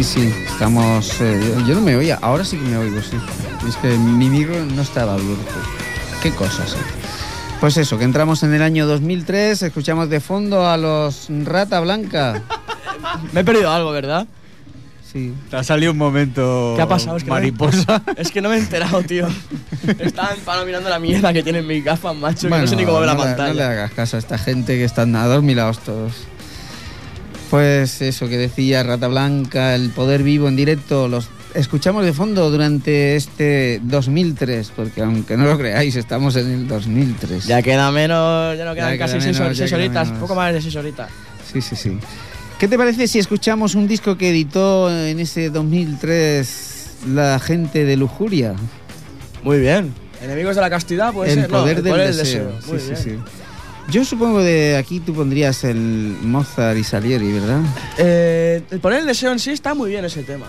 Sí, sí, estamos... eh, yo, yo no me oía, ahora sí que me oigo, sí. Es que mi micro no estaba abierto. Qué cosas, eh. Pues eso, que entramos en el año 2003, escuchamos de fondo a los Rata Blanca. Me he perdido algo, ¿verdad? Sí. Te ha salido un momento. ¿Qué ha pasado? Es que no me- mariposa. Es que no me he enterado, tío. Estaba en paro mirando la mierda que tienen mis gafas, macho, que Bueno, no sé ni cómo ver la le- pantalla. No le hagas caso a esta gente que están adormilados todos. Pues eso que decía Rata Blanca, el poder vivo en directo, los escuchamos de fondo durante este 2003, porque aunque no lo creáis, estamos en el 2003. Ya queda menos, ya no quedan Ya casi queda seis, menos, seis horitas, poco más de seis horitas. Sí, sí, sí. ¿Qué te parece si escuchamos un disco que editó en ese 2003 la gente de Lujuria? Muy bien. Enemigos de la castidad, puede el ser. No, el del poder deseo. Muy sí, bien. sí, sí. Yo supongo de aquí tú pondrías el Mozart y Salieri, ¿verdad? Eh, el poner el deseo en sí está muy bien ese tema.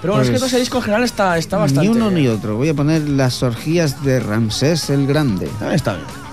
Pero bueno, es que Pues, todo ese disco en general está, está bastante. Ni uno ni otro. Voy a poner las orgías de Ramsés el Grande. También está bien.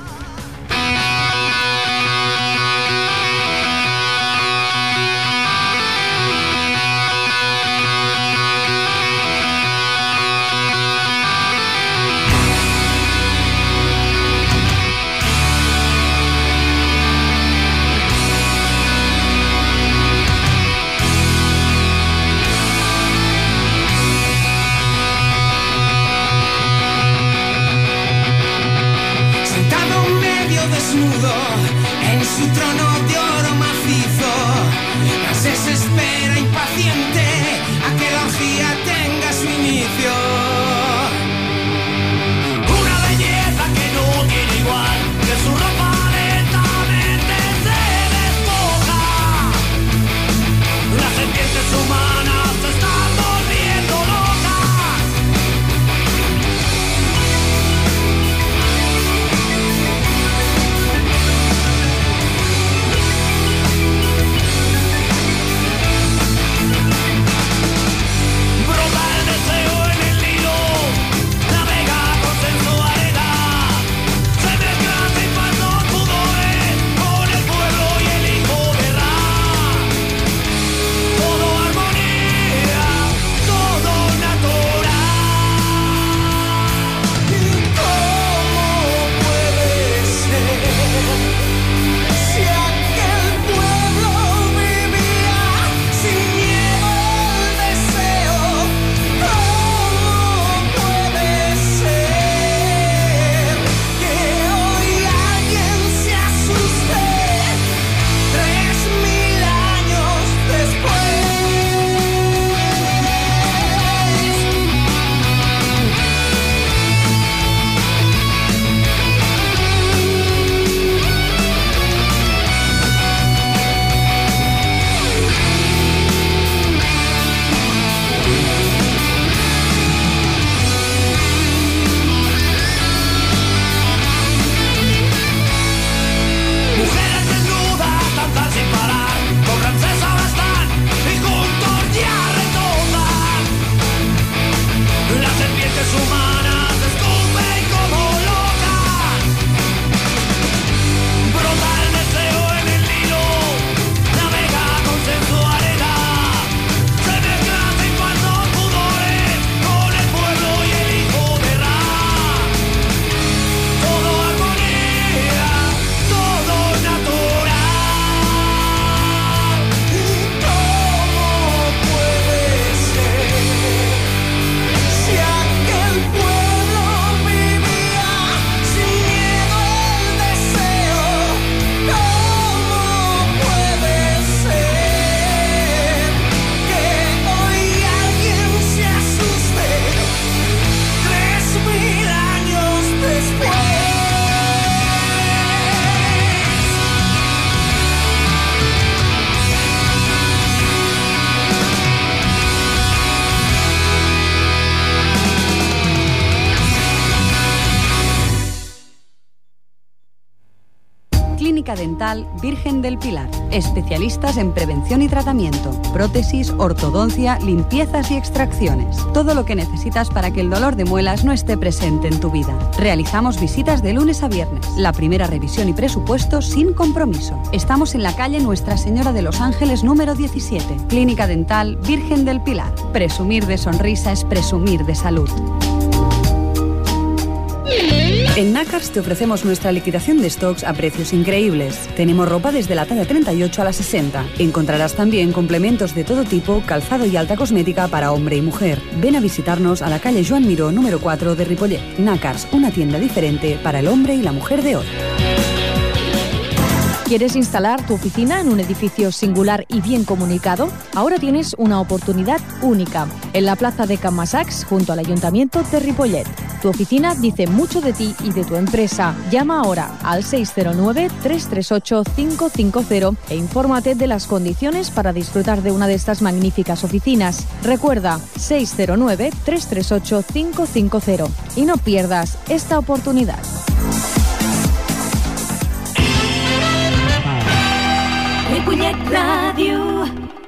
Dental Virgen del Pilar. Especialistas en prevención y tratamiento, prótesis, ortodoncia, limpiezas y extracciones. Todo lo que necesitas para que el dolor de muelas no esté presente en tu vida. Realizamos visitas de lunes a viernes. La primera revisión y presupuesto sin compromiso. Estamos en la calle Nuestra Señora de los Ángeles número 17. Clínica Dental Virgen del Pilar. Presumir de sonrisa es presumir de salud. En Nakars te ofrecemos nuestra liquidación de stocks a precios increíbles. Tenemos ropa desde la talla 38 a la 60. Encontrarás también complementos de todo tipo, calzado y alta cosmética para hombre y mujer. Ven a visitarnos a la calle Joan Miró número 4 de Ripollet. Nakars, una tienda diferente para el hombre y la mujer de hoy. ¿Quieres instalar tu oficina en un edificio singular y bien comunicado? Ahora tienes una oportunidad única en la plaza de Camasax junto al Ayuntamiento de Ripollet. Tu oficina dice mucho de ti y de tu empresa. Llama ahora al 609-338-550 e infórmate de las condiciones para disfrutar de una de estas magníficas oficinas. Recuerda 609-338-550 y no pierdas esta oportunidad. Ripollet Ràdio.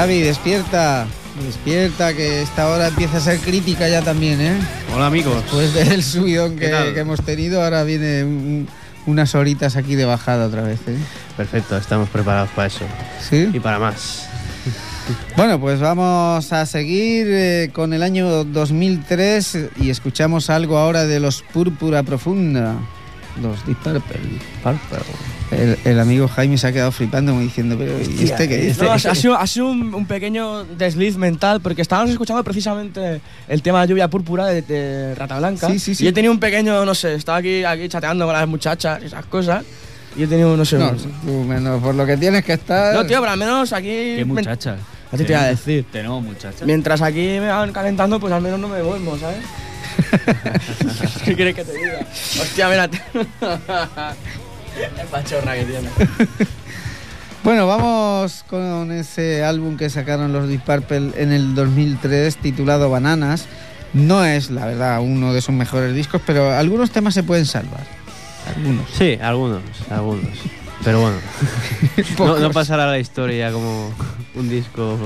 Xavi, despierta. Despierta, que esta hora empieza a ser crítica ya también, ¿eh? Hola amigos. Después del subidón ¿Qué que, hemos tenido, ahora viene un- unas horitas aquí de bajada otra vez, ¿eh? Perfecto, estamos preparados para eso. ¿Sí? Y para más. Bueno, pues vamos a seguir eh, con el año 2003 y escuchamos algo ahora de los Púrpura Profunda, los Deep Purple. El, el amigo Jaime se ha quedado flipando como diciendo, pero ¿y este qué dice? No, ha sido, ha sido un, un pequeño desliz mental porque estábamos escuchando precisamente el tema de lluvia púrpura de, de Rata Blanca. Sí, sí, sí. Y he tenido un pequeño, no sé, estaba aquí, aquí chateando con las muchachas y esas cosas. Y he tenido, no sé. No, tú menos por lo que tienes que estar. No, tío, pero al menos aquí. ¿Qué men- muchacha? A ti te iba a decir. Tenemos muchachas. Mientras aquí me van calentando, pues al menos no me duermo, ¿sabes? ¿Qué quieres que te diga? Hostia, mírate. Es pachorra que tiene. Bueno, vamos con ese álbum que sacaron los Deep Purple en el 2003 titulado Bananas. No es, la verdad, uno de sus mejores discos, pero algunos temas se pueden salvar. Algunos. Sí, algunos, algunos. Pero bueno, no, pasará a la historia como un disco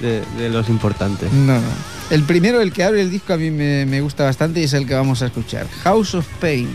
de, de los importantes. No, no. El primero, el que abre el disco, a mí me, me gusta bastante y es el que vamos a escuchar. House of Pain.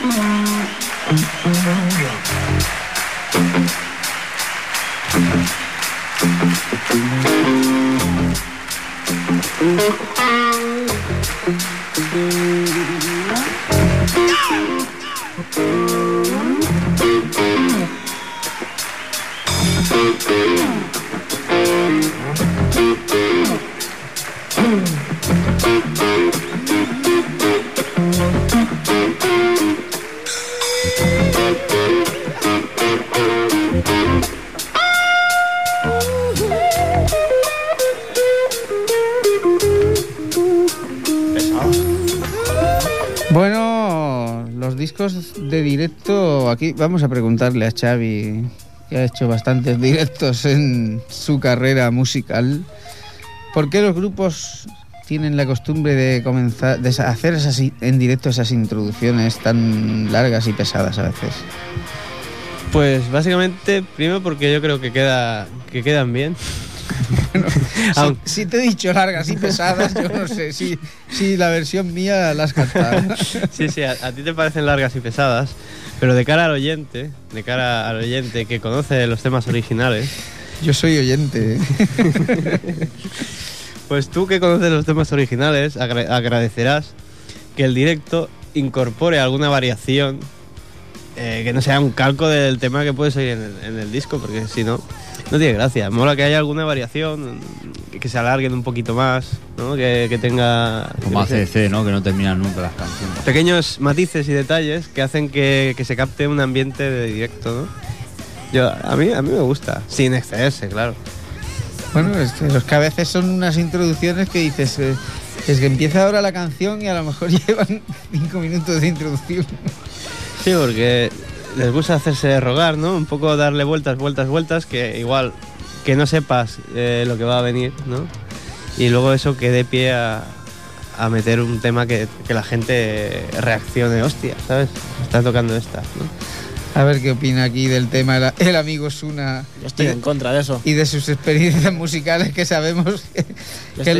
Mm-hmm. Vamos a preguntarle a Xavi, que ha hecho bastantes directos en su carrera musical, ¿por qué los grupos tienen la costumbre de comenzar, de hacer en directo esas introducciones tan largas y pesadas a veces? Pues básicamente, primero porque yo creo que queda que quedan bien. Si, si te he dicho largas y pesadas, yo no sé si, si la versión mía la has cantado. Sí, sí, a, a ti te parecen largas y pesadas, pero de cara al oyente, de cara al oyente que conoce los temas originales, Yo soy oyente. ¿eh? pues tú que conoces los temas originales agra- agradecerás que el directo incorpore alguna variación eh, que no sea un calco del tema que puedes oír en el, en el disco, porque si no, no tiene gracia. Mola que haya alguna variación, que, se alarguen un poquito más, ¿no? que, que tenga... Como sé, ACC, ¿no? Que no terminan nunca las canciones. pequeños matices y detalles que hacen que, que se capte un ambiente de directo, ¿no? Yo, a, mí, a mí me gusta, sin excederse, claro. Bueno, es que, los que a veces son unas introducciones que dices, eh, es que empieza ahora la canción y a lo mejor llevan cinco minutos de introducción. Sí, porque les gusta hacerse rogar, ¿no? Un poco darle vueltas, vueltas, vueltas, que igual que no sepas eh, lo que va a venir, ¿no? Y luego eso que dé pie a, meter un tema que, que la gente reaccione, hostia, ¿sabes? Está tocando esta. A ver qué opina aquí del tema el, el amigo Suna Yo estoy y, en contra de eso. y de sus experiencias musicales que sabemos que,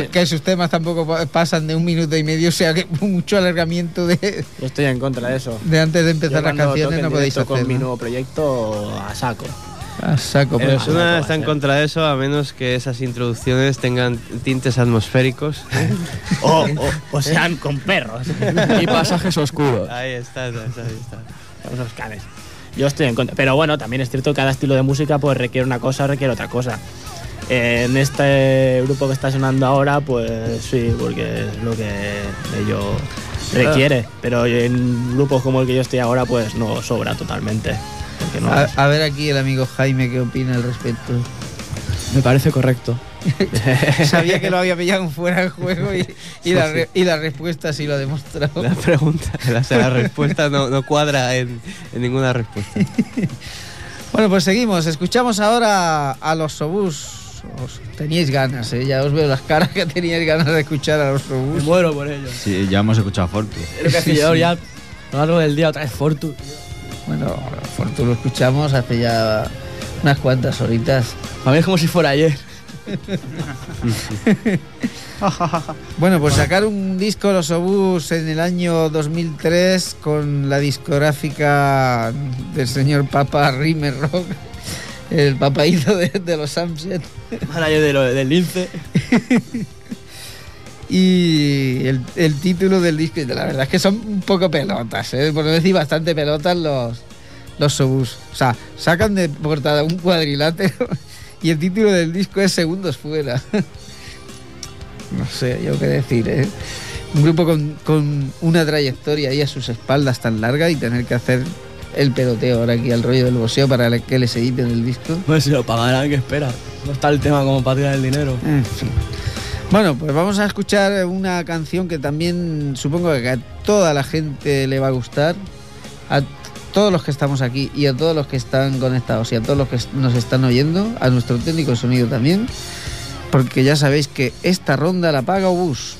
estoy- sus temas tampoco pa- pasan de un minuto y medio, o sea que mucho alargamiento de, Yo estoy en contra de eso. de antes de empezar las canciones no podéis hacer. con mi nuevo proyecto a saco. A saco, Pero pues. Algo está en contra de eso, a menos que esas introducciones tengan tintes atmosféricos. O, o- o sean con perros. Y pasajes oscuros. Ahí está, ahí está, ahí está. Esos canes. Yo estoy en contra. Pero bueno, también es cierto que cada estilo de música pues requiere una cosa, requiere otra cosa. En este grupo que está sonando ahora, pues sí, porque es lo que ello requiere. Pero en grupos como el que yo estoy ahora, pues no sobra totalmente. No A, a ver aquí el amigo Jaime qué opina al respecto. Me parece correcto. Sabía que lo había pillado en fuera del juego y, y la, re- y la respuesta sí lo ha demostrado. La pregunta, la, la respuesta no, no cuadra en, en ninguna respuesta. Bueno, pues seguimos. Escuchamos ahora a los Sobús. Os teníais ganas, ¿eh? ya os veo las caras que teníais ganas de escuchar a los Me Sobús. muero por ello. Sí, ya hemos escuchado a Fortu. Lo que Sí, sí. ya a lo largo del día otra vez Fortu. Bueno, Fortu lo escuchamos hace ya unas cuantas horitas. A mí es como si fuera ayer. bueno, pues sacar un disco Los Obús en el año 2003 con la discográfica del señor Papa Rimmer Rock, el papaíto de, de los Sunset. Manager de lo- del Lince. Y el, el título del disco, la verdad es que son un poco pelotas, ¿eh? por no decir bastante pelotas los, los Obús. O sea, sacan de portada un cuadrilátero y el título del disco es Segundos Fuera. no sé yo qué decir, ¿eh? Un grupo con, con una trayectoria ahí a sus espaldas tan larga y tener que hacer el peloteo ahora aquí al rollo del boxeo para que les editen el disco. Pues si lo pagarán, ¿qué espera? No está el tema como para tirar el dinero. En fin. Bueno, pues vamos a escuchar una canción que también supongo que a toda la gente le va a gustar. A todos los que estamos aquí y a todos los que están conectados y a todos los que nos están oyendo, a nuestro técnico de sonido también, porque ya sabéis que esta ronda la paga Obús.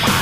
Bye.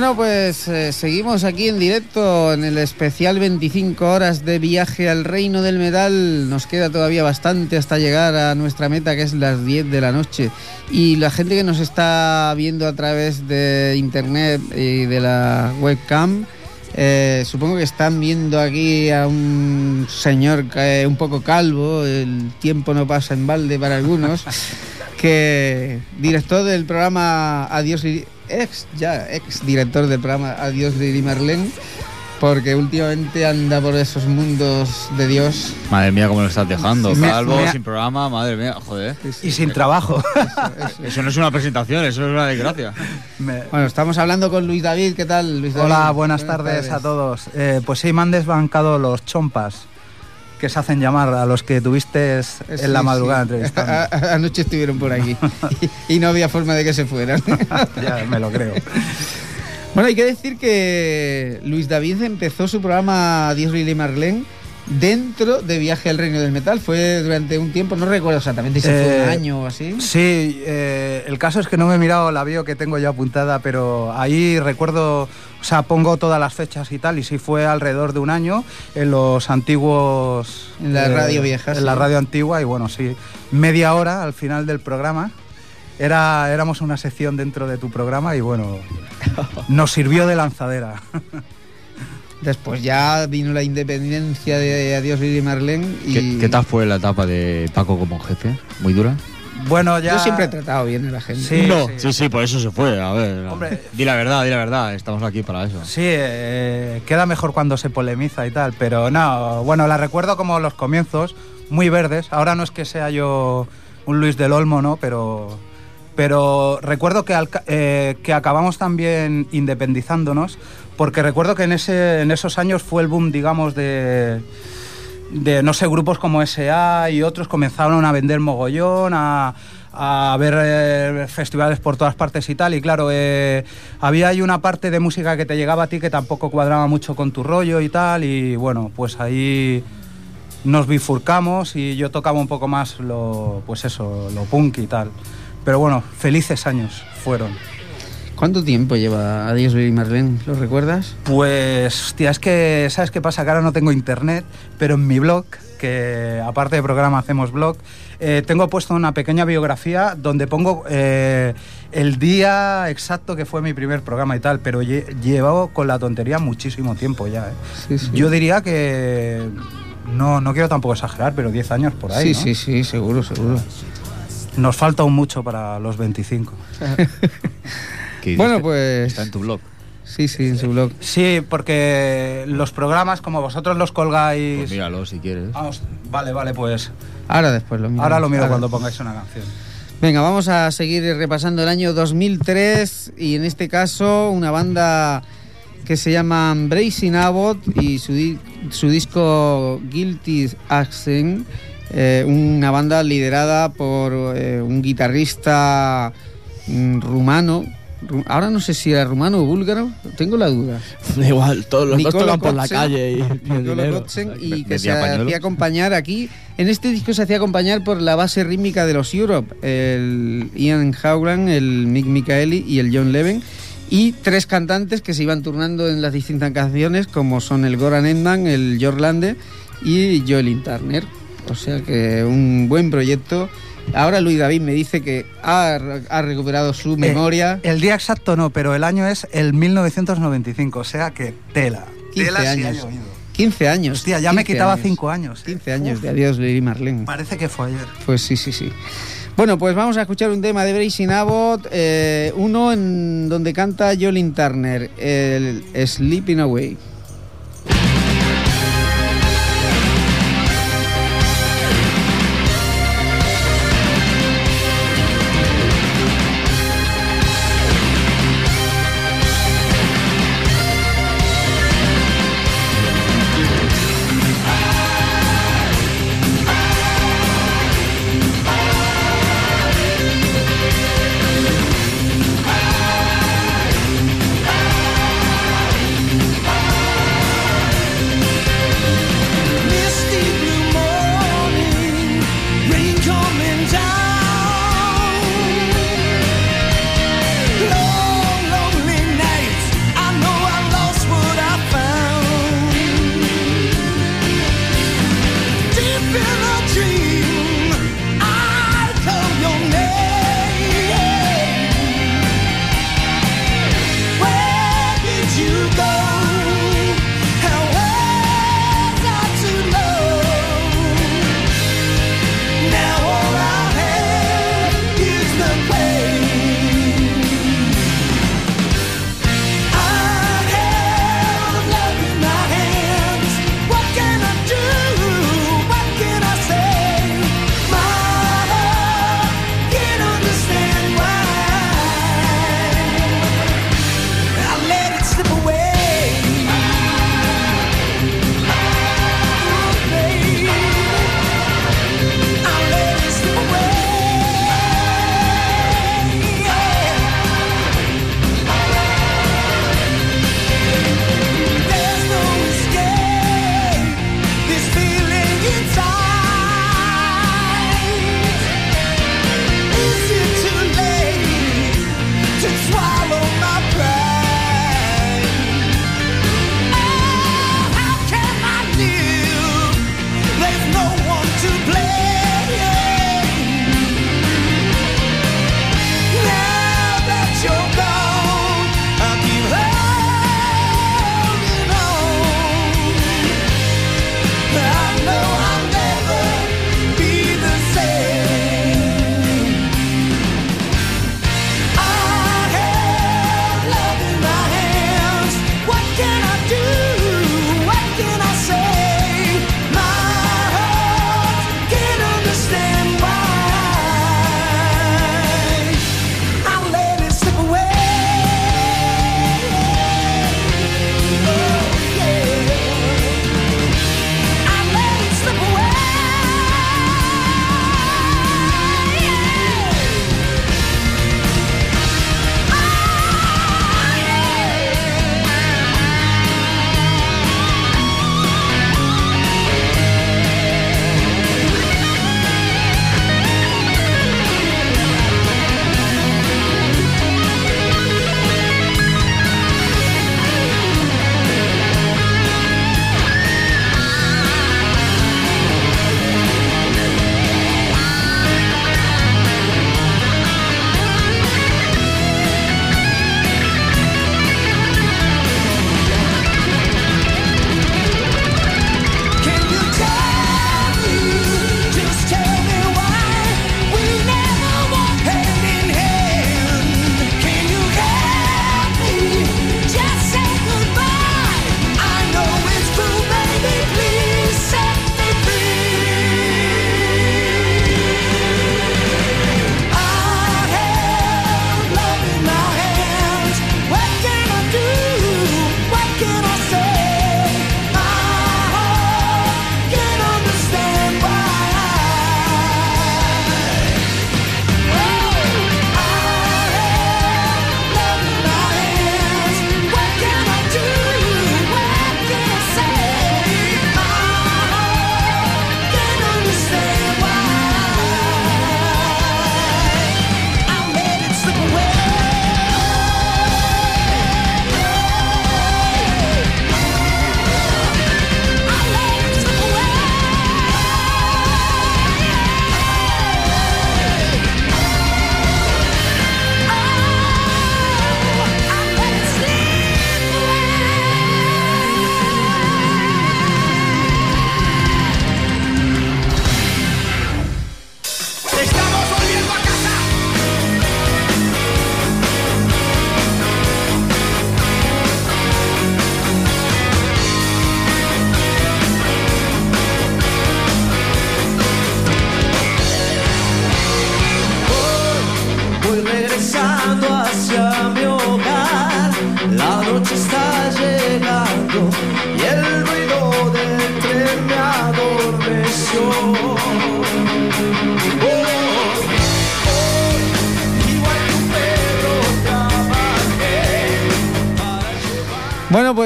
Bueno, pues eh, seguimos aquí en directo en el especial 25 horas de viaje al reino del metal. Nos queda todavía bastante hasta llegar a nuestra meta, que es las 10 de la noche. Y la gente que nos está viendo a través de internet y de la webcam, eh, supongo que están viendo aquí a un señor que un poco calvo, el tiempo no pasa en balde para algunos, que director del programa Adiós ex ya ex director del programa Adiós Lili Marlene, porque últimamente anda por esos mundos de Dios. Madre mía, cómo lo estás dejando. Me- Calvo, me sin programa, madre mía, joder. Y sin trabajo. Eso no es una presentación, eso es una desgracia. Bueno, estamos hablando con Luis David, ¿qué tal Luis David? Hola, buenas, tardes, a todos. Eh, pues sí, me han desbancado los chompas, que se hacen llamar a los que tuviste en la madrugada sí. entrevistando. Anoche estuvieron por aquí y, y no había forma de que se fueran. ya, me lo creo. Bueno, hay que decir que Luis David empezó su programa Dios Lili Marlene dentro de Viaje al Reino del Metal. Fue durante un tiempo, no recuerdo exactamente si fue Eh, un año o así. Sí, eh, el caso es que no me he mirado la bio que tengo ya apuntada, pero ahí recuerdo, o sea, pongo todas las fechas y tal, y sí fue alrededor de un año en los antiguos... En la radio vieja, En sí. la radio antigua, y bueno, sí, media hora al final del programa. Era, éramos una sección dentro de tu programa y bueno, nos sirvió de lanzadera. Después ya vino la independencia de Adiós Lili Marlene y ¿Qué, qué tal fue la etapa de Paco como jefe? ¿Muy dura? Bueno, ya... yo siempre he tratado bien a la gente. Sí, no, sí. sí, sí, por eso se fue. A ver, Hombre. di la verdad, di la verdad. Estamos aquí para eso. Sí, eh, queda mejor cuando se polemiza y tal, pero no, bueno, la recuerdo como los comienzos, muy verdes. Ahora no es que sea yo un Luis del Olmo, ¿no? Pero, pero recuerdo que, eh, que acabamos también independizándonos, porque recuerdo que en, ese, en esos años fue el boom, digamos, de, de, no sé, grupos como SA y otros comenzaron a vender mogollón, a, a ver eh, festivales por todas partes y tal. Y claro, eh, había ahí una parte de música que te llegaba a ti que tampoco cuadraba mucho con tu rollo y tal. Y bueno, pues ahí nos bifurcamos y yo tocaba un poco más lo, pues eso, lo punk y tal. Pero bueno, felices años fueron. ¿Cuánto tiempo lleva Adiós Lili Marlene? ¿Lo recuerdas? Pues, hostia, es que, ¿sabes qué pasa? Que ahora no tengo internet, pero en mi blog, que aparte de programa hacemos blog, eh, tengo puesto una pequeña biografía donde pongo eh, el día exacto que fue mi primer programa y tal, pero lle- llevo con la tontería muchísimo tiempo ya. ¿eh? Sí, sí. Yo diría que, no, no quiero tampoco exagerar, pero 10 años por ahí. sí, ¿no? sí, sí, seguro, seguro. Nos falta aún mucho para los 25. Que Bueno, pues Está en tu blog. sí, sí, en su blog. Sí, porque los programas, como vosotros los colgáis... Pues míralo si quieres. Vamos, vale, vale, pues Ahora después lo miro. ahora lo miro cuando pongáis una canción. Venga, vamos a seguir repasando el año 2003 y en este caso una banda que se llama Bracing Abbott y su, di- su disco Guilty Accent, eh, una banda liderada por eh, un guitarrista mm, rumano. Ahora no sé si era rumano o búlgaro, tengo la duda. Igual, todos los dos tocan por la calle y, y el Nicolo dinero. Y que se pañuelos. hacía acompañar aquí. En este disco se hacía acompañar por la base rítmica de los Europe, el Ian Howland, el Mick Michaeli y el John Leven. Y tres cantantes que se iban turnando en las distintas canciones, como son el Goran Edman, el Jorlande y Joelin Turner. O sea que un buen proyecto. Ahora Luis David me dice que ha, ha recuperado su memoria. Eh, el día exacto no, pero el año es el 1995, o sea que tela. 15 Tela si años. ha llovido. 15 años. Hostia, ya me 15 quitaba años. 5 años. 15 años de Adiós Lili Marlene. Parece que fue ayer. Pues sí, sí, sí. Bueno, pues vamos a escuchar un tema de Bracing Abbott, eh, uno en donde canta Jolin Turner, el Sleeping Away.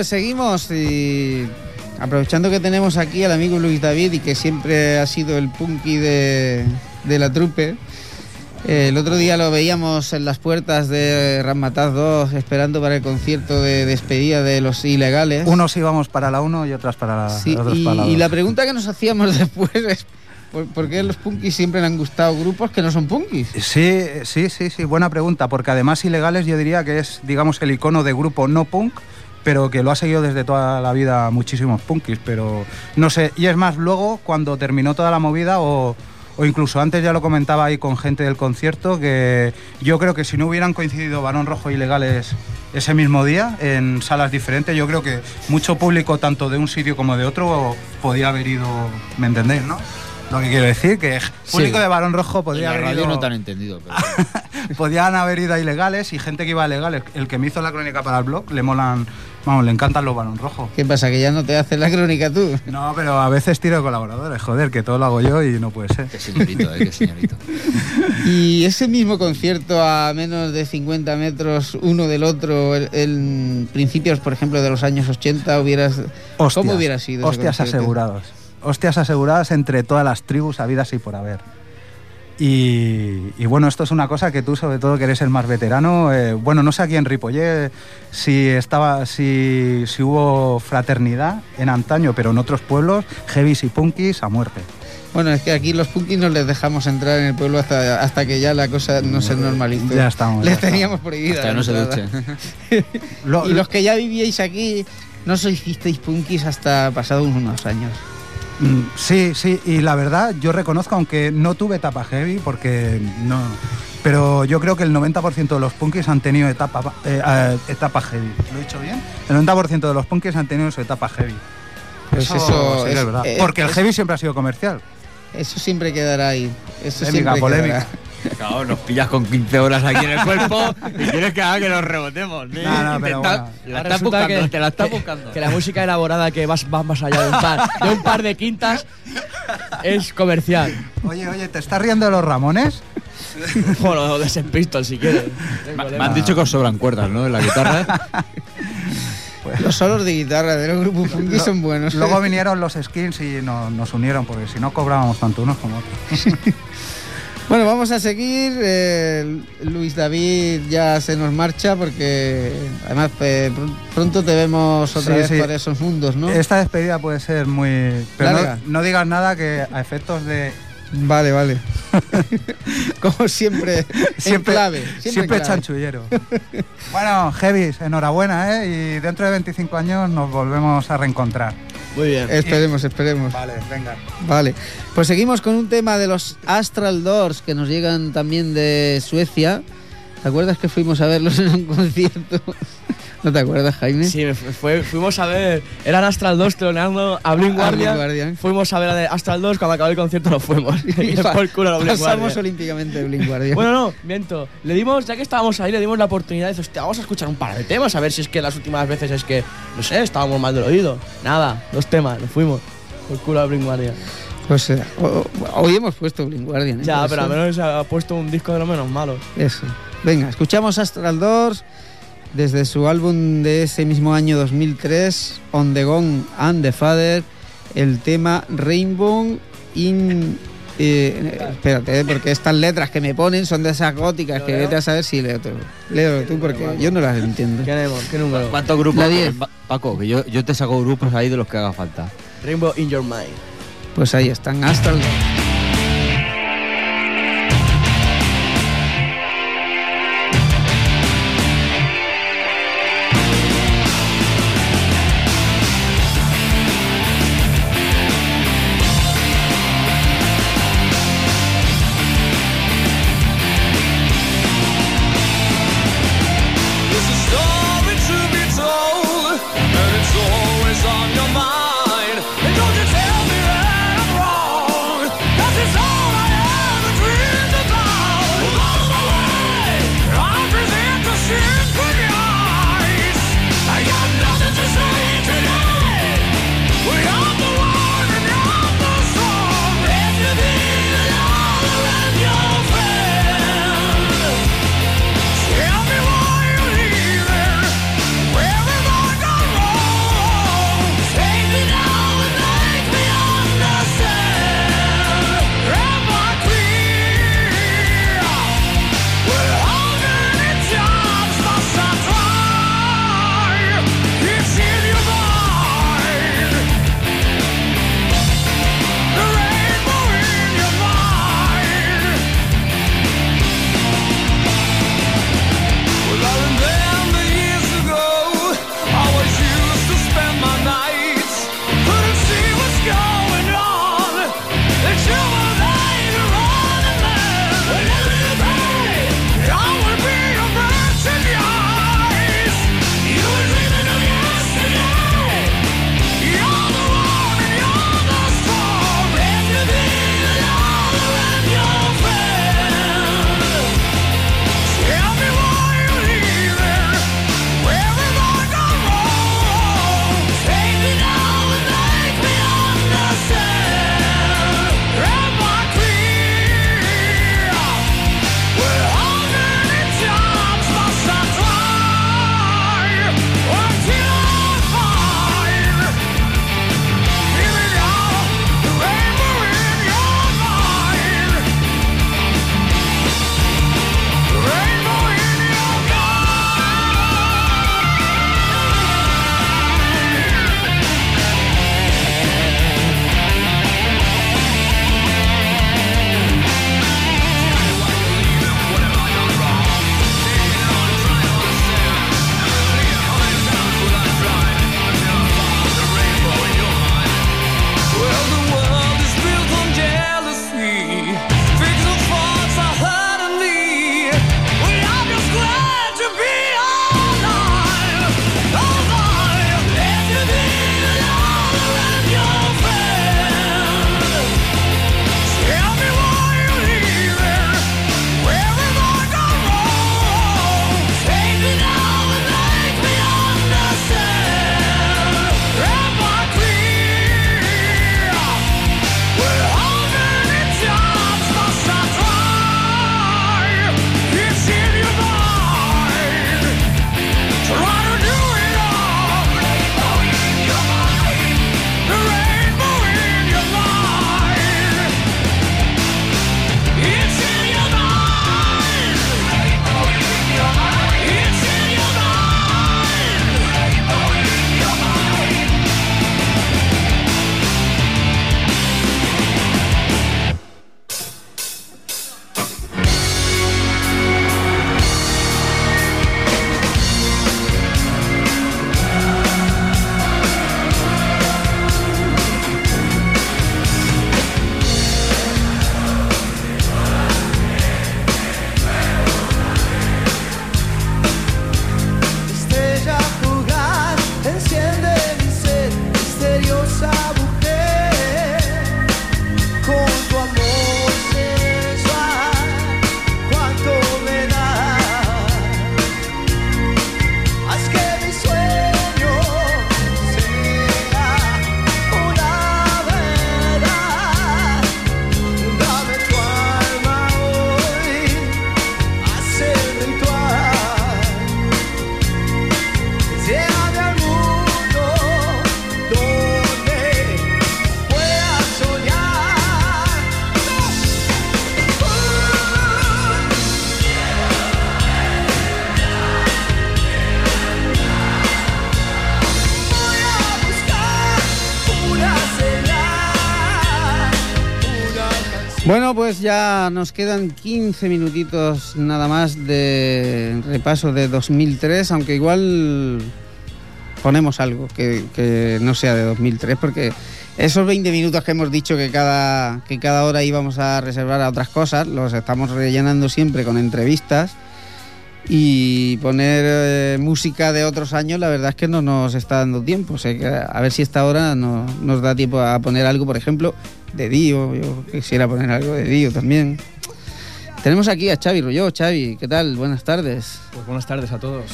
Pues seguimos y aprovechando que tenemos aquí al amigo Luis David y que siempre ha sido el punky de, de la trupe. eh, el otro día lo veíamos en las puertas de Ramataz 2 esperando para el concierto de despedida de los ilegales. Unos íbamos para la 1 y otras para la, Sí, otros y, para la y la pregunta que nos hacíamos después es ¿por, qué los punkis siempre le han gustado grupos que no son punkis? Sí, sí, sí, sí, buena pregunta, porque además Ilegales yo diría que es, digamos, el icono de grupo no punk, pero que lo ha seguido desde toda la vida muchísimos punkis, pero no sé, y es más, luego cuando terminó toda la movida o, o incluso antes ya lo comentaba ahí con gente del concierto, que yo creo que si no hubieran coincidido Barón Rojo y Ilegales ese mismo día en salas diferentes, yo creo que mucho público tanto de un sitio como de otro podía haber ido, ¿me entendéis, no? Lo que quiero decir, que público Sí. de Barón Rojo podría haber radio ido... no te han entendido. Pero... Podían haber ido a ilegales y gente que iba a legales. El que me hizo la crónica para el blog le molan, vamos, le encantan los balón rojos. ¿Qué pasa? ¿Que ya no te haces la crónica tú? No, pero a veces tiro de colaboradores, joder, que todo lo hago yo y no puede ser. Qué señorito, eh, qué señorito. Y ese mismo concierto a menos de 50 metros uno del otro, el- en principios, por ejemplo, de los años 80, hubieras... ¿Cómo Hostias, hubiera sido? Hostias asegurados. Hostias aseguradas entre todas las tribus habidas y por haber. Y, y bueno, esto es una cosa que tú, sobre todo que eres el más veterano, eh, bueno, no sé aquí en Ripollé si estaba, si, si hubo fraternidad en antaño, pero en otros pueblos, heavies y punkis a muerte. Bueno, es que aquí los punkis no les dejamos entrar en el pueblo hasta, hasta que ya la cosa no se normalizó. Ya estamos, Les ya teníamos prohibida. Hasta no se. Lo- y los que ya vivíais aquí, no sois hicisteis punkis hasta pasados unos años. Mm, Sí, sí, y la verdad yo reconozco, aunque no tuve etapa heavy, porque no... Pero yo creo que el 90% de los punkis han tenido etapa, eh, eh, etapa heavy. ¿Lo he dicho bien? El 90% de los punkis han tenido su etapa heavy. Pues eso sí es- es verdad. eh, porque el es- heavy siempre ha sido comercial. Eso siempre quedará ahí. Eso Polémica, siempre polémica. quedará. Claro, nos pillas con 15 horas aquí en el cuerpo y quieres que haga que nos rebotemos. ¿sí? No, no, pero Te está- bueno. La estás buscando, que- te la estás que- buscando. Que la música elaborada que vas, va más allá de un par de, un par de quintas es comercial. Oye, oye, ¿te estás riendo de los Ramones? Bueno, de Sex Pistols si quieres. Me, me han dicho que os sobran cuerdas, ¿no? En la guitarra. Los solos de guitarra de los grupos punkis son buenos. Luego vinieron los skins y no- nos unieron, porque si no cobrábamos tanto unos como otros. Bueno, vamos a seguir. eh, Luis David ya se nos marcha porque además eh, pr- pronto te vemos otra Sí, vez sí. por esos mundos, ¿no? Esta despedida puede ser muy... Pero no, no digas nada que a efectos de... Vale, vale. Como siempre, en clave. Siempre, Siempre, clave. chanchullero. bueno, Heavis, enhorabuena, ¿eh? Y dentro de 25 años nos volvemos a reencontrar. Muy bien. Esperemos, esperemos. Vale, venga. Vale, pues seguimos con un tema de los Astral Doors que nos llegan también de Suecia. ¿Te acuerdas que fuimos a verlos en un concierto? ¿No te acuerdas, Jaime? Sí, fue- fuimos a ver. Eran Astral 2 troneando a Blink A Blind Guardian. Guardian. Fuimos a ver a de Astral 2. Cuando acabó el concierto nos fuimos. Y por culo a Blink Pasamos Guardian. olímpicamente de Blink Guardian. Bueno, no, miento. Le dimos, ya que estábamos ahí, le dimos la oportunidad. Dice, hostia, vamos a escuchar un par de temas. A ver si es que las últimas veces es que, no sé, estábamos mal del oído. Nada, dos temas, nos fuimos. Por culo a Blink Guardian. O- o- hoy hemos puesto Blink Guardian. ¿eh? Ya, pero al menos se ha puesto un disco de los menos malos. Eso. Venga, escuchamos Astral Doors desde su álbum de ese mismo año 2003, On the Gone and the Father, el tema Rainbow in... eh, espérate, eh, porque estas letras que me ponen son de esas góticas que vete a saber si leo tú. Leo tú porque yo no las entiendo. ¿Qué, número? ¿Cuántos grupos? La diez. Pa- Paco, que yo, yo te saco grupos ahí de los que haga falta. Rainbow in Your Mind. Pues ahí están, Astral Doors. Ya nos quedan 15 minutitos nada más de repaso de 2003, aunque igual ponemos algo que, que no sea de 2003, porque esos 20 minutos que hemos dicho que cada, que cada hora íbamos a reservar a otras cosas, los estamos rellenando siempre con entrevistas y poner eh, música de otros años, la verdad es que no nos está dando tiempo. O sea, que a ver si esta hora no- nos da tiempo a poner algo, por ejemplo, de Dio. Yo quisiera poner algo de Dio también. Tenemos aquí a Xavi Rollo. Xavi, ¿qué tal? Buenas tardes. Pues buenas tardes a todos.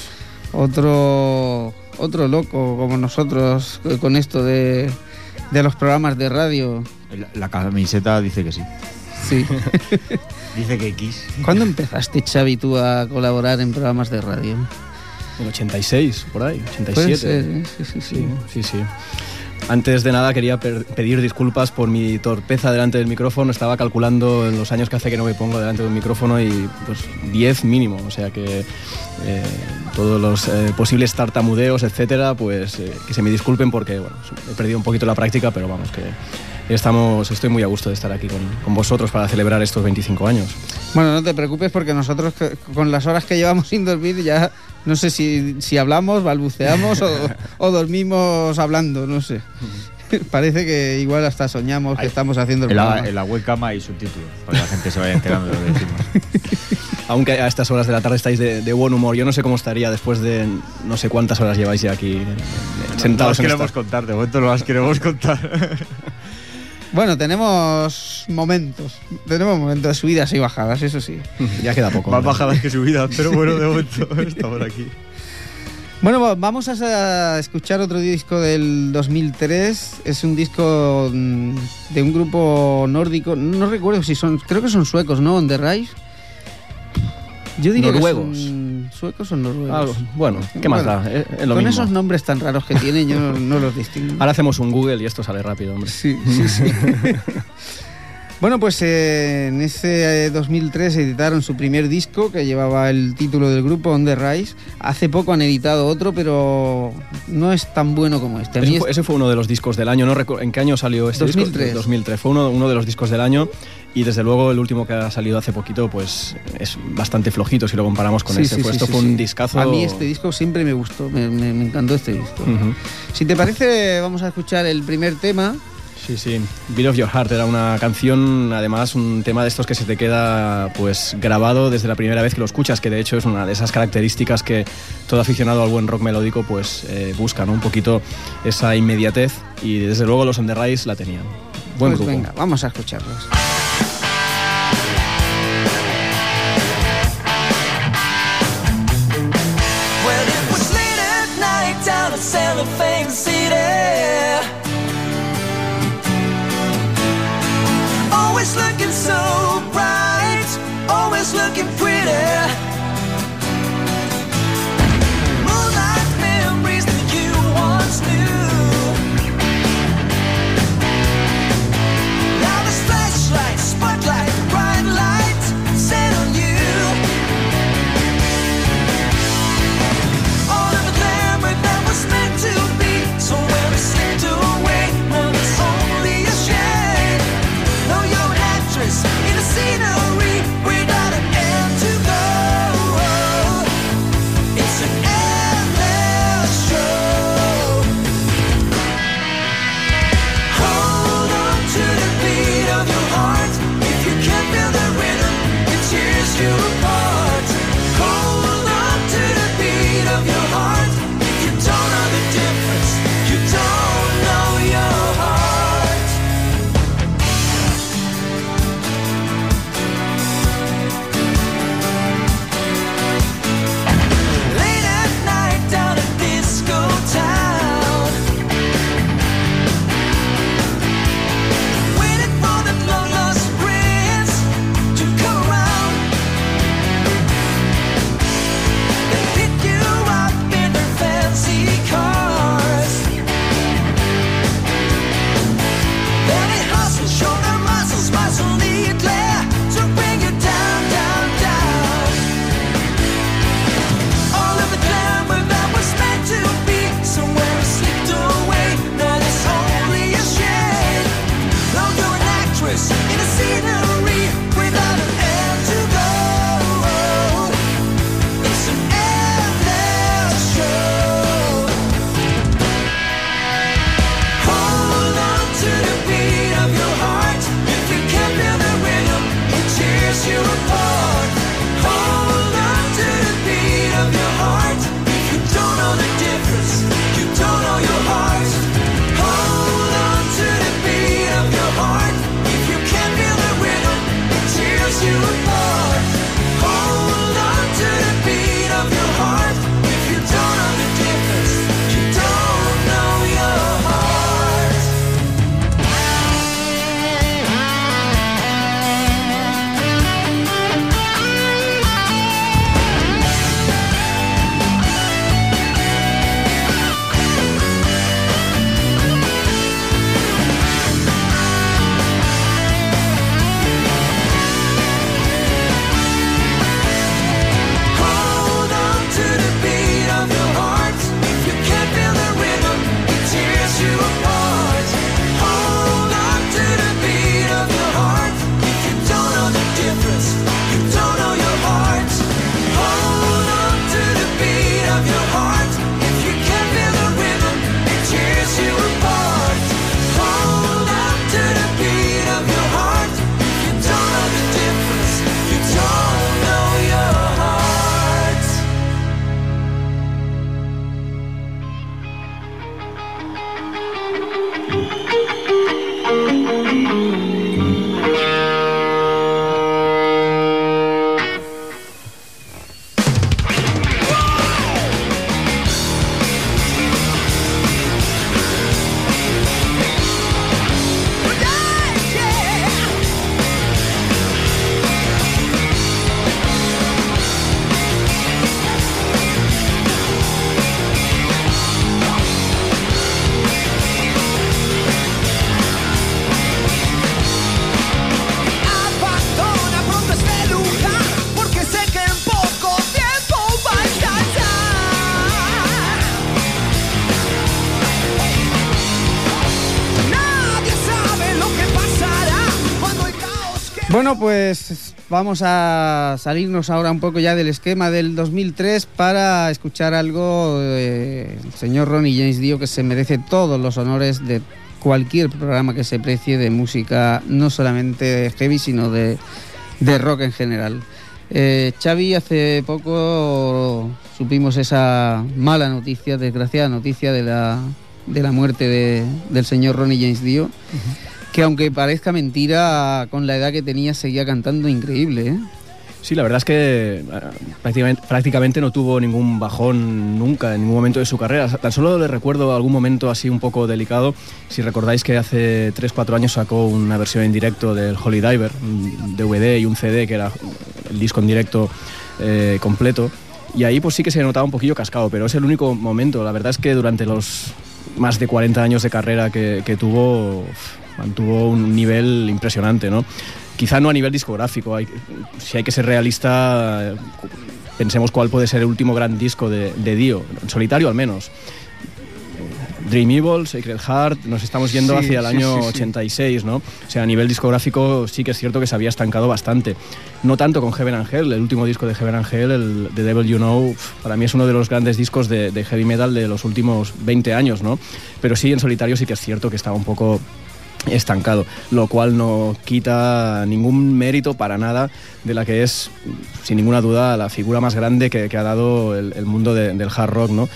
Otro, otro loco como nosotros eh, con esto de, de los programas de radio. La, la camiseta dice que sí. Sí. Dice que X. ¿Cuándo empezaste, Xavi, tú a colaborar en programas de radio? En 86, por ahí, 87. Puede ser, ¿eh? sí, sí, sí. sí, sí. Antes de nada quería pedir disculpas por mi torpeza delante del micrófono. Estaba calculando en los años que hace que no me pongo delante de un micrófono y pues 10 mínimo. O sea que eh, todos los eh, posibles tartamudeos, etcétera, pues eh, que se me disculpen porque bueno, he perdido un poquito la práctica, pero vamos que estamos, estoy muy a gusto de estar aquí con, con vosotros para celebrar estos 25 años. Bueno, no te preocupes porque nosotros con las horas que llevamos sin dormir ya no sé si, si hablamos, balbuceamos o, o dormimos hablando, no sé. Parece que igual hasta soñamos que estamos haciendo el En la, en la webcam hay subtítulos para que la gente se vaya enterando de lo que decimos. Aunque a estas horas de la tarde estáis de, de buen humor, yo no sé cómo estaría después de no sé cuántas horas lleváis ya aquí eh, sentados no en las queremos esta- contar, de momento no las queremos contar. Bueno, tenemos momentos, tenemos momentos de subidas y bajadas, eso sí. Ya queda poco. Más bajadas que subidas, pero bueno, de momento estamos aquí. Bueno, va- vamos a escuchar otro disco del 2003. Es un disco mm, de un grupo nórdico. No recuerdo si son. Creo que son suecos, ¿no? On the Rise. Yo diría Noruegos. que son suecos o noruegos. Bueno, ¿qué más Bueno, da? Es- es lo con mismo. esos nombres tan raros que tienen, yo no, no los distingo. Ahora hacemos un Google y esto sale rápido, hombre. Sí, sí, sí. Bueno, pues eh, en ese eh, 2003 editaron su primer disco que llevaba el título del grupo On the Rise. Hace poco han editado otro, pero no es tan bueno como este. Ese es- fue, ese fue uno de los discos del año. No ¿En qué año salió este 2003. disco? 2003. Fue uno, uno de los discos del año y desde luego el último que ha salido hace poquito pues es bastante flojito si lo comparamos con Sí, este. sí, Fue- sí, esto fue un discazo. A mí este disco siempre me gustó, me, me- me encantó este disco. Ujú. Si te parece, vamos a escuchar el primer tema. Sí, sí. Beat of Your Heart era una canción, además un tema de estos que se te queda pues grabado desde la primera vez que lo escuchas, que de hecho es una de esas características que todo aficionado al buen rock melódico pues eh, busca, ¿no? Un poquito esa inmediatez y desde luego los On The Rise la tenían. Buen Pues grupo. venga, vamos a escucharlos. Cellophane City. Always looking so vamos a salirnos ahora un poco ya del esquema del 2003 para escuchar algo del señor Ronnie James Dio que se merece todos los honores de cualquier programa que se precie de música, no solamente heavy, sino de, de rock en general. Eh, Xavi, hace poco supimos esa mala noticia, desgraciada noticia de la, de la muerte de- del señor Ronnie James Dio, que aunque parezca mentira, con la edad que tenía seguía cantando increíble. ¿eh? Sí, la verdad es que eh, prácticamente, no tuvo ningún bajón nunca en ningún momento de su carrera. Tan solo le recuerdo algún momento así un poco delicado. Si recordáis que hace 3-4 años sacó una versión en directo del Holy Diver, un DVD y un CD que era el disco en directo eh, completo. Y ahí pues sí que se notaba un poquillo cascado, pero es el único momento. La verdad es que durante los más de 40 años de carrera que, que tuvo, mantuvo un nivel impresionante, ¿no? Quizá no a nivel discográfico, hay- si hay que ser realista, pensemos cuál puede ser el último gran disco de, de Dio, en solitario al menos. Dream Evil, Sacred Heart, nos estamos yendo Sí, hacia el sí, año sí, sí. 86, ¿no? O sea, a nivel discográfico sí que es cierto que se había estancado bastante. No tanto con Heaven Angel, el último disco de Heaven Angel, el The Devil You Know, para mí es uno de los grandes discos de, de heavy metal de los últimos 20 años, ¿no? Pero sí, en solitario sí que es cierto que estaba un poco estancado, lo cual no quita ningún mérito para nada de la que es, sin ninguna duda, la figura más grande que, que ha dado el, el mundo de- del hard rock, ¿no?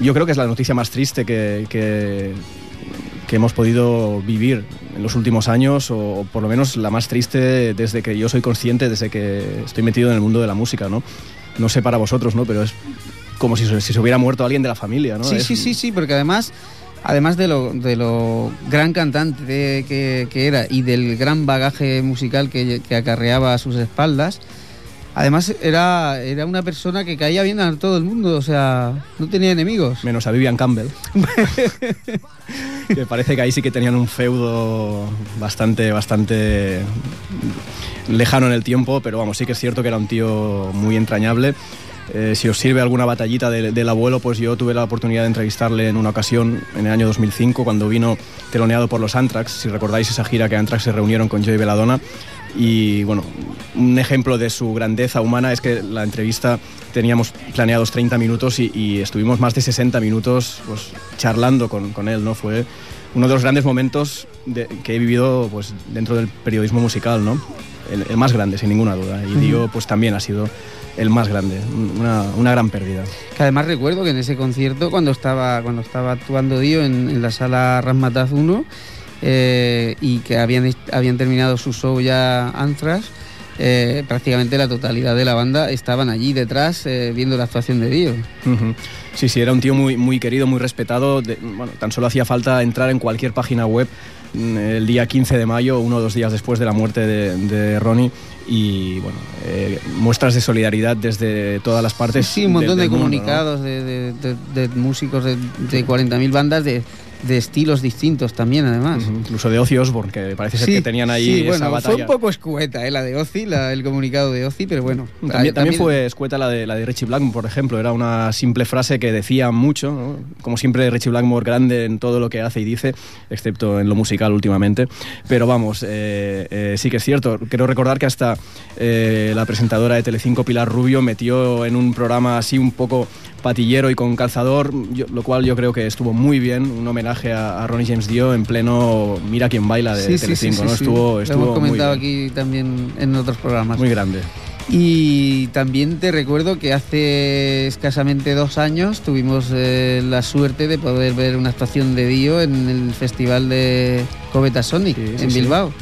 Yo creo que es la noticia más triste que, que- que hemos podido vivir en los últimos años, o por lo menos la más triste desde que yo soy consciente, desde que estoy metido en el mundo de la música, ¿no? No sé para vosotros, ¿no? Pero es como si, se- si se hubiera muerto alguien de la familia, ¿no? Sí, Es- sí, sí, sí, porque además, además de lo, de lo gran cantante que, que era y del gran bagaje musical que, que acarreaba a sus espaldas, además era, era una persona que caía bien a todo el mundo, o sea, no tenía enemigos. Menos a Vivian Campbell. que parece que ahí sí que tenían un feudo bastante, bastante lejano en el tiempo, pero vamos, sí que es cierto que era un tío muy entrañable. Eh, si os sirve alguna batallita de- del abuelo, pues yo tuve la oportunidad de entrevistarle en una ocasión, en el año 2005, cuando vino teloneado por los Anthrax. Si recordáis esa gira que Anthrax se reunieron con Joey Belladonna. Y bueno, un ejemplo de su grandeza humana es que la entrevista teníamos planeados 30 minutos y, y estuvimos más de 60 minutos pues, charlando con, con él, ¿no? Fue uno de los grandes momentos de- que he vivido pues, dentro del periodismo musical, ¿no? El, el más grande, sin ninguna duda. Y Ujú. Dio pues también ha sido el más grande, una, una gran pérdida. Que además recuerdo que en ese concierto, cuando estaba, cuando estaba actuando Dio en, en la sala Rasmataz 1, eh, y que habían, habían terminado su show ya Anthrax, eh, prácticamente la totalidad de la banda estaban allí detrás eh, viendo la actuación de Dio. Sí, sí, era un tío muy, muy querido, muy respetado. De- bueno, tan solo hacía falta entrar en cualquier página web el día 15 de mayo, uno o dos días después de la muerte de, de Ronnie. Y bueno, eh, muestras de solidaridad desde todas las partes. Sí, un montón de del mundo, ¿no? comunicados de, de- músicos de, de 40.000 bandas de, de estilos distintos también, además. Incluso de Ozzy Osbourne, que parece ser Sí, que tenían ahí sí, esa bueno, batalla. fue un poco escueta eh, la de Ozzy, la- el comunicado de Ozzy, pero bueno. También, también fue escueta la de, la de Richie Blackmore, por ejemplo. Era una simple frase que decía mucho. ¿no? Como siempre, Richie Blackmore grande en todo lo que hace y dice, excepto en lo musical últimamente. Pero vamos, eh, eh, sí que es cierto. Quiero recordar que hasta eh, la presentadora de Telecinco, Pilar Rubio, metió en un programa así un poco patillero y con calzador, yo- lo cual yo creo que estuvo muy bien, un homenaje a, a Ronnie James Dio en pleno Mira quién baila de Sí, Telecinco, sí, ¿no? sí. Estuvo, Lo estuvo hemos muy comentado bien. aquí también en otros programas. Muy grande. Y también te recuerdo que hace escasamente dos años tuvimos eh, la suerte de poder ver una actuación de Dio en el festival de Coveta Sonic en. Bilbao.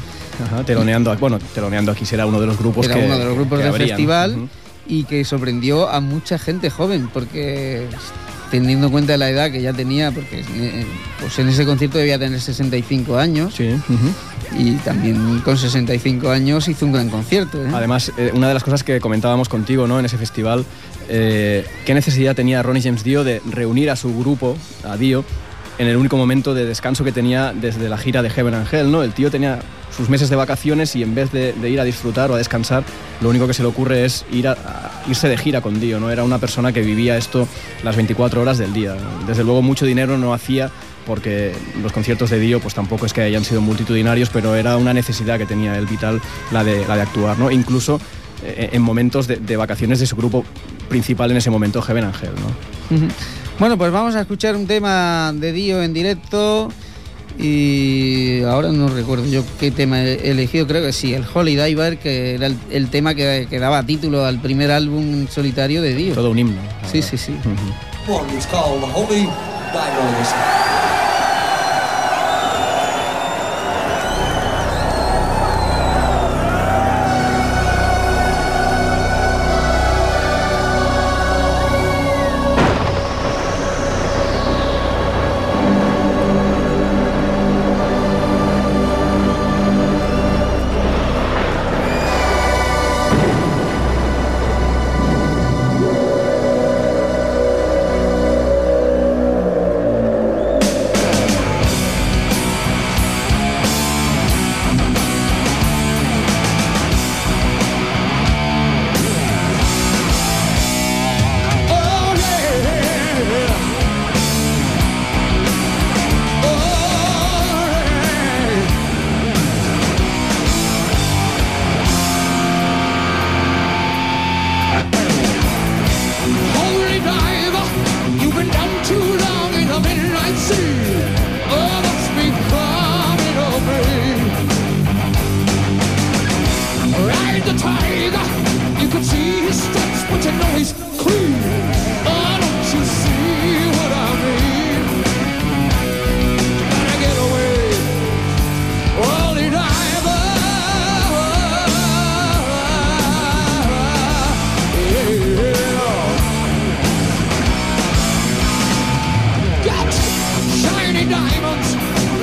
Ajá, teloneando, bueno, teloneando aquí será uno de los grupos Era que uno de los grupos del festival. Y que sorprendió a mucha gente joven porque teniendo en cuenta la edad que ya tenía, porque eh, pues en ese concierto debía tener 65 años y también con 65 años hizo un gran concierto. ¿eh? Además, eh, una de las cosas que comentábamos contigo ¿no? en ese festival, eh, ¿qué necesidad tenía Ronnie James Dio de reunir a su grupo, a Dio, en el único momento de descanso que tenía desde la gira de Heaven and Hell? ¿no? El tío tenía sus meses de vacaciones y en vez de, ir a disfrutar o a descansar, lo único que se le ocurre es ir a, irse de gira con Dio, ¿no? Era una persona que vivía esto las 24 horas del día. Desde luego mucho dinero no hacía porque los conciertos de Dio pues tampoco es que hayan sido multitudinarios, pero era una necesidad que tenía el vital la de, actuar, ¿no? Incluso eh, en momentos de, vacaciones de su grupo principal en ese momento, Heaven Angel, ¿no? Bueno, pues vamos a escuchar un tema de Dio en directo. Y ahora no recuerdo yo qué tema he elegido, creo que sí, el Holy Diver, que era el, el tema que, que daba título al primer álbum solitario de Dio. Todo un himno. Sí, sí, sí.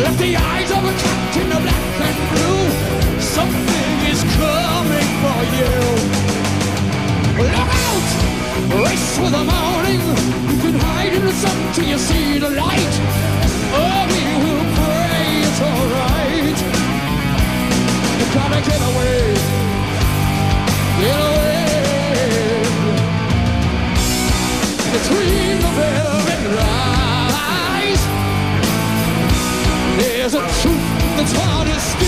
Left the eyes of a captain of black and blue. Something is coming for you. Look out! Race with the morning. You can hide in the sun till you see the light. Oh, we will pray it's alright. You gotta get away. Get away. Between the velvet lies, there's a truth that's hard to steal.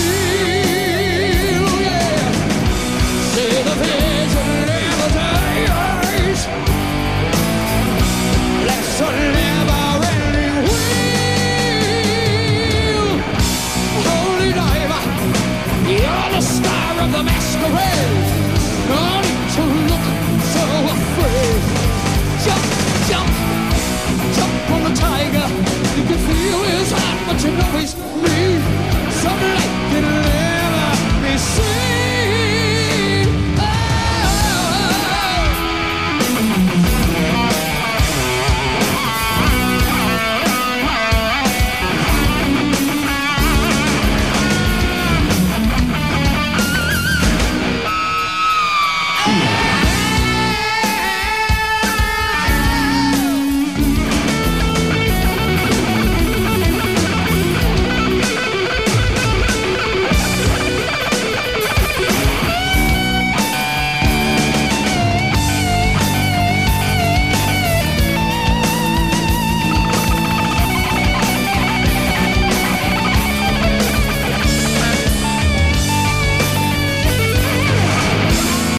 Yeah. Say the vision never dies. That's a never-ending wheel. Holy diver, you're the star of the masquerade. No need to look You can feel his heart, but you know he's me. Some